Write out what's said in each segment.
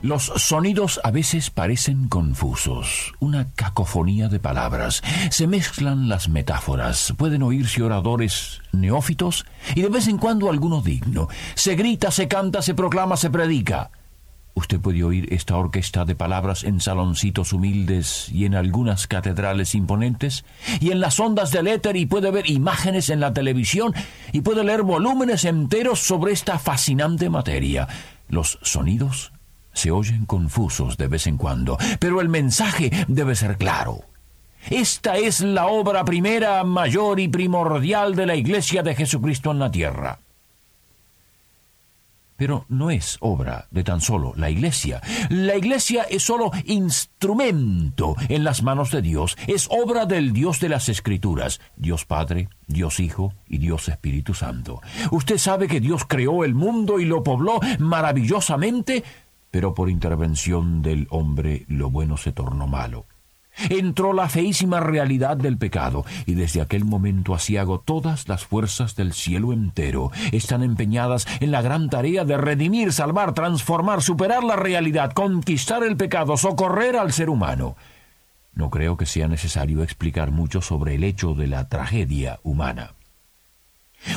Los sonidos a veces parecen confusos, una cacofonía de palabras. Se mezclan las metáforas, pueden oírse oradores neófitos y de vez en cuando alguno digno. Se grita, se canta, se proclama, se predica. Usted puede oír esta orquesta de palabras en saloncitos humildes y en algunas catedrales imponentes, y en las ondas del éter, y puede ver imágenes en la televisión, y puede leer volúmenes enteros sobre esta fascinante materia. Los sonidos se oyen confusos de vez en cuando, pero el mensaje debe ser claro. Esta es la obra primera, mayor y primordial de la Iglesia de Jesucristo en la tierra. Pero no es obra de tan solo la Iglesia. La Iglesia es solo instrumento en las manos de Dios. Es obra del Dios de las Escrituras, Dios Padre, Dios Hijo y Dios Espíritu Santo. Usted sabe que Dios creó el mundo y lo pobló maravillosamente pero por intervención del hombre lo bueno se tornó malo. Entró la feísima realidad del pecado, y desde aquel momento asiago todas las fuerzas del cielo entero están empeñadas en la gran tarea de redimir, salvar, transformar, superar la realidad, conquistar el pecado, socorrer al ser humano. No creo que sea necesario explicar mucho sobre el hecho de la tragedia humana.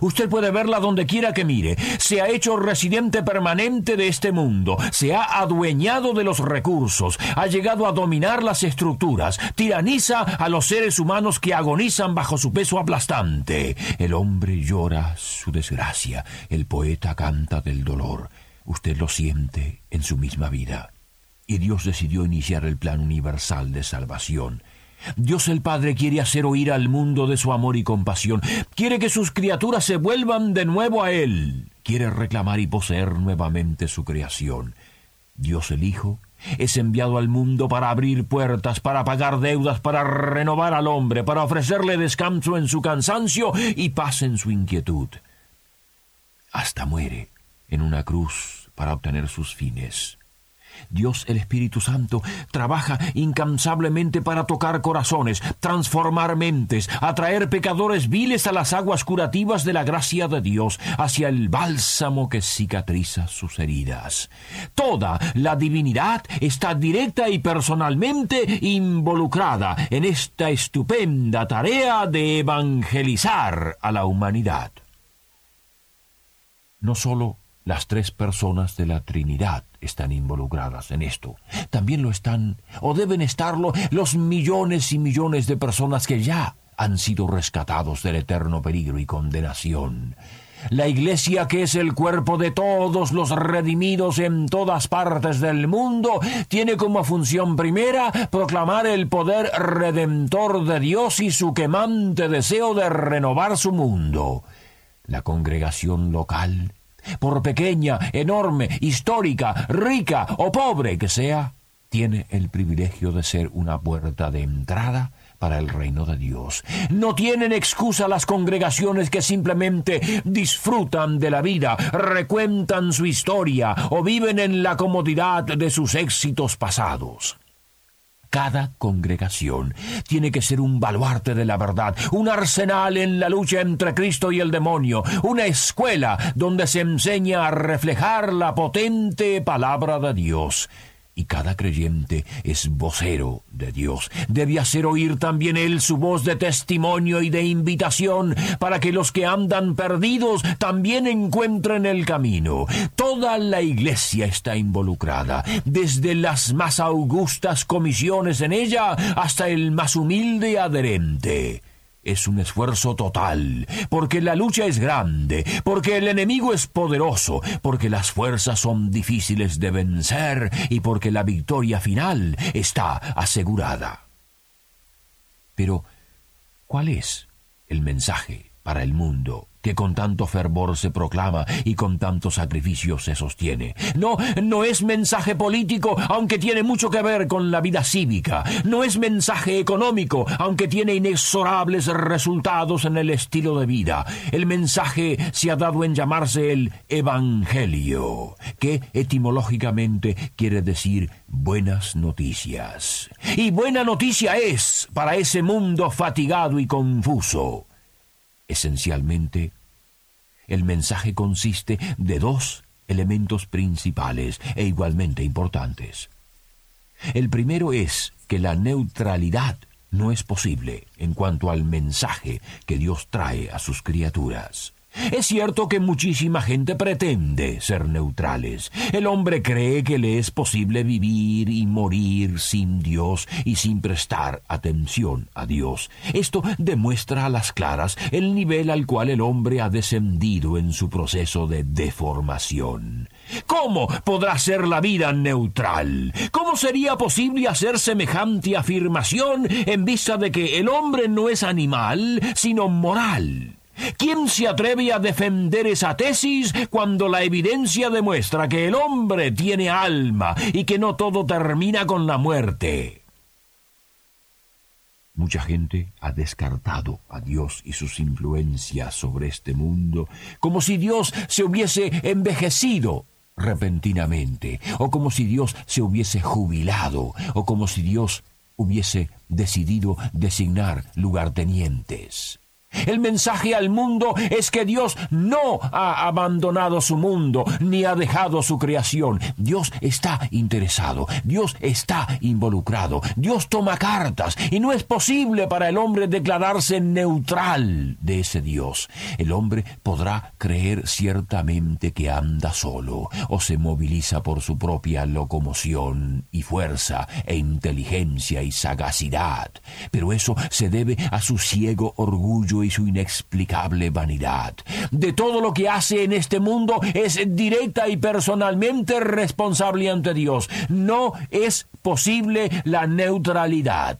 Usted puede verla donde quiera que mire. Se ha hecho residente permanente de este mundo, se ha adueñado de los recursos, ha llegado a dominar las estructuras, tiraniza a los seres humanos que agonizan bajo su peso aplastante. El hombre llora su desgracia, el poeta canta del dolor. Usted lo siente en su misma vida. Y Dios decidió iniciar el plan universal de salvación. Dios el Padre quiere hacer oír al mundo de su amor y compasión, quiere que sus criaturas se vuelvan de nuevo a Él, quiere reclamar y poseer nuevamente su creación. Dios el Hijo es enviado al mundo para abrir puertas, para pagar deudas, para renovar al hombre, para ofrecerle descanso en su cansancio y paz en su inquietud. Hasta muere en una cruz para obtener sus fines. Dios el Espíritu Santo trabaja incansablemente para tocar corazones, transformar mentes, atraer pecadores viles a las aguas curativas de la gracia de Dios, hacia el bálsamo que cicatriza sus heridas. Toda la divinidad está directa y personalmente involucrada en esta estupenda tarea de evangelizar a la humanidad. No sólo las tres personas de la Trinidad están involucradas en esto. También lo están, o deben estarlo, los millones y millones de personas que ya han sido rescatados del eterno peligro y condenación. La Iglesia, que es el cuerpo de todos los redimidos en todas partes del mundo, tiene como función primera proclamar el poder redentor de Dios y su quemante deseo de renovar su mundo. La congregación local por pequeña, enorme, histórica, rica o pobre que sea, tiene el privilegio de ser una puerta de entrada para el reino de Dios. No tienen excusa las congregaciones que simplemente disfrutan de la vida, recuentan su historia o viven en la comodidad de sus éxitos pasados. Cada congregación tiene que ser un baluarte de la verdad, un arsenal en la lucha entre Cristo y el demonio, una escuela donde se enseña a reflejar la potente palabra de Dios y cada creyente es vocero de Dios. Debe hacer oír también él su voz de testimonio y de invitación para que los que andan perdidos también encuentren el camino. Toda la iglesia está involucrada, desde las más augustas comisiones en ella hasta el más humilde adherente es un esfuerzo total, porque la lucha es grande, porque el enemigo es poderoso, porque las fuerzas son difíciles de vencer y porque la victoria final está asegurada. Pero, ¿cuál es el mensaje para el mundo que con tanto fervor se proclama y con tanto sacrificio se sostiene. No, no es mensaje político, aunque tiene mucho que ver con la vida cívica. No es mensaje económico, aunque tiene inexorables resultados en el estilo de vida. El mensaje se ha dado en llamarse el Evangelio, que etimológicamente quiere decir buenas noticias. Y buena noticia es para ese mundo fatigado y confuso. Esencialmente, el mensaje consiste de dos elementos principales e igualmente importantes. El primero es que la neutralidad no es posible en cuanto al mensaje que Dios trae a sus criaturas. Es cierto que muchísima gente pretende ser neutrales. El hombre cree que le es posible vivir y morir sin Dios y sin prestar atención a Dios. Esto demuestra a las claras el nivel al cual el hombre ha descendido en su proceso de deformación. ¿Cómo podrá ser la vida neutral? ¿Cómo sería posible hacer semejante afirmación en vista de que el hombre no es animal, sino moral? ¿Quién se atreve a defender esa tesis cuando la evidencia demuestra que el hombre tiene alma y que no todo termina con la muerte? Mucha gente ha descartado a Dios y sus influencias sobre este mundo como si Dios se hubiese envejecido repentinamente, o como si Dios se hubiese jubilado, o como si Dios hubiese decidido designar lugartenientes. El mensaje al mundo es que Dios no ha abandonado su mundo ni ha dejado su creación. Dios está interesado, Dios está involucrado, Dios toma cartas y no es posible para el hombre declararse neutral de ese Dios. El hombre podrá creer ciertamente que anda solo o se moviliza por su propia locomoción y fuerza e inteligencia y sagacidad, pero eso se debe a su ciego y su inexplicable vanidad. De todo lo que hace en este mundo es directa y personalmente responsable ante Dios. No es posible la neutralidad.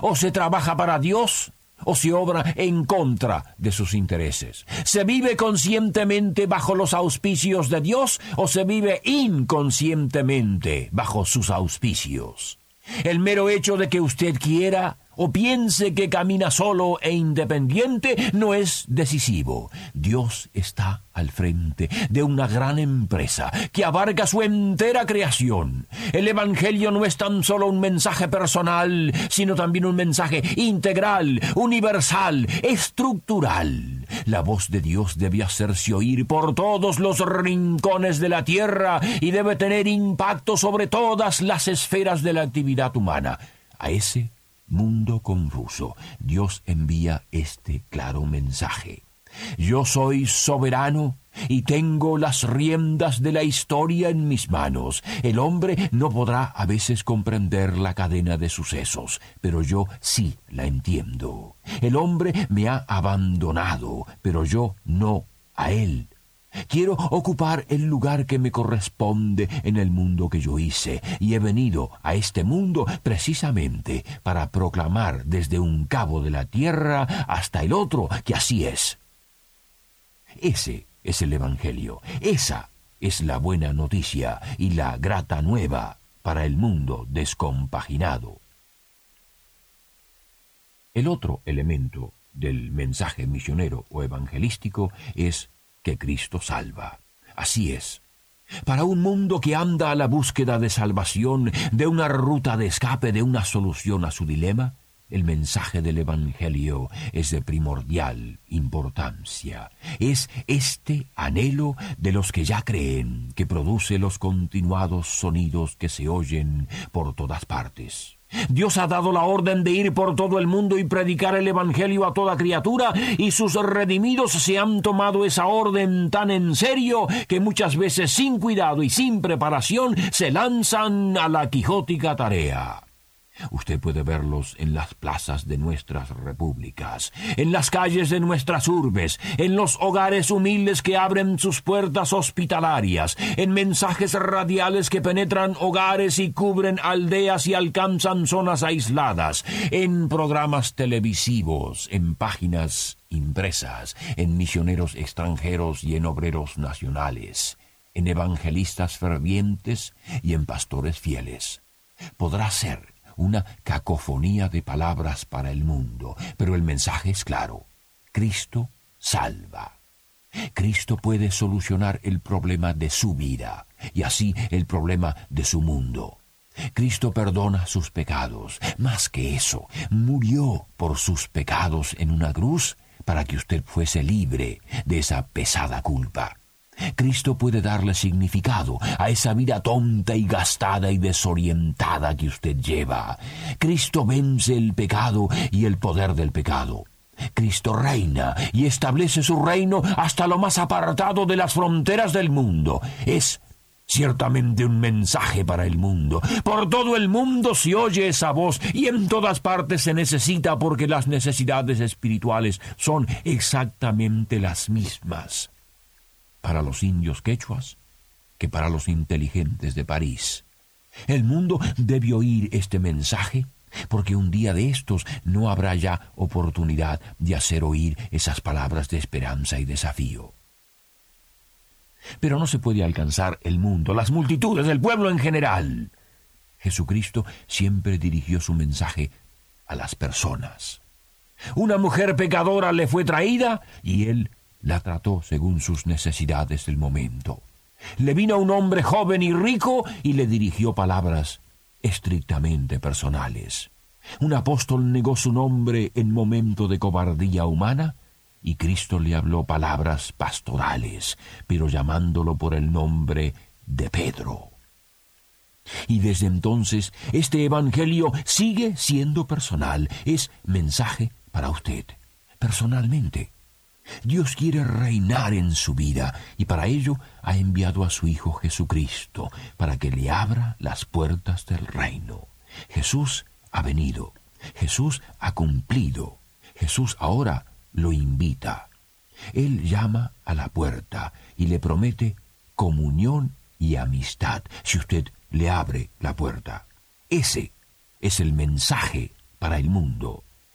O se trabaja para Dios o se obra en contra de sus intereses. Se vive conscientemente bajo los auspicios de Dios o se vive inconscientemente bajo sus auspicios. El mero hecho de que usted quiera o piense que camina solo e independiente no es decisivo. Dios está al frente de una gran empresa que abarca su entera creación. El Evangelio no es tan solo un mensaje personal, sino también un mensaje integral, universal, estructural. La voz de Dios debe hacerse oír por todos los rincones de la tierra y debe tener impacto sobre todas las esferas de la actividad humana. A ese mundo confuso, Dios envía este claro mensaje. Yo soy soberano y tengo las riendas de la historia en mis manos. El hombre no podrá a veces comprender la cadena de sucesos, pero yo sí la entiendo. El hombre me ha abandonado, pero yo no a él. Quiero ocupar el lugar que me corresponde en el mundo que yo hice, y he venido a este mundo precisamente para proclamar desde un cabo de la tierra hasta el otro que así es. Ese es el Evangelio, esa es la buena noticia y la grata nueva para el mundo descompaginado. El otro elemento del mensaje misionero o evangelístico es que Cristo salva. Así es. Para un mundo que anda a la búsqueda de salvación, de una ruta de escape, de una solución a su dilema, el mensaje del Evangelio es de primordial importancia. Es este anhelo de los que ya creen que produce los continuados sonidos que se oyen por todas partes. Dios ha dado la orden de ir por todo el mundo y predicar el Evangelio a toda criatura, y sus redimidos se han tomado esa orden tan en serio que muchas veces sin cuidado y sin preparación se lanzan a la quijótica tarea. Usted puede verlos en las plazas de nuestras repúblicas, en las calles de nuestras urbes, en los hogares humildes que abren sus puertas hospitalarias, en mensajes radiales que penetran hogares y cubren aldeas y alcanzan zonas aisladas, en programas televisivos, en páginas impresas, en misioneros extranjeros y en obreros nacionales, en evangelistas fervientes y en pastores fieles. Podrá ser una cacofonía de palabras para el mundo, pero el mensaje es claro. Cristo salva. Cristo puede solucionar el problema de su vida y así el problema de su mundo. Cristo perdona sus pecados. Más que eso, murió por sus pecados en una cruz para que usted fuese libre de esa pesada culpa. Cristo puede darle significado a esa vida tonta y gastada y desorientada que usted lleva. Cristo vence el pecado y el poder del pecado. Cristo reina y establece su reino hasta lo más apartado de las fronteras del mundo. Es ciertamente un mensaje para el mundo. Por todo el mundo se oye esa voz y en todas partes se necesita porque las necesidades espirituales son exactamente las mismas para los indios quechuas que para los inteligentes de París. El mundo debe oír este mensaje porque un día de estos no habrá ya oportunidad de hacer oír esas palabras de esperanza y desafío. Pero no se puede alcanzar el mundo, las multitudes, el pueblo en general. Jesucristo siempre dirigió su mensaje a las personas. Una mujer pecadora le fue traída y él la trató según sus necesidades del momento. Le vino un hombre joven y rico y le dirigió palabras estrictamente personales. Un apóstol negó su nombre en momento de cobardía humana y Cristo le habló palabras pastorales, pero llamándolo por el nombre de Pedro. Y desde entonces este Evangelio sigue siendo personal, es mensaje para usted, personalmente. Dios quiere reinar en su vida y para ello ha enviado a su Hijo Jesucristo para que le abra las puertas del reino. Jesús ha venido, Jesús ha cumplido, Jesús ahora lo invita. Él llama a la puerta y le promete comunión y amistad si usted le abre la puerta. Ese es el mensaje para el mundo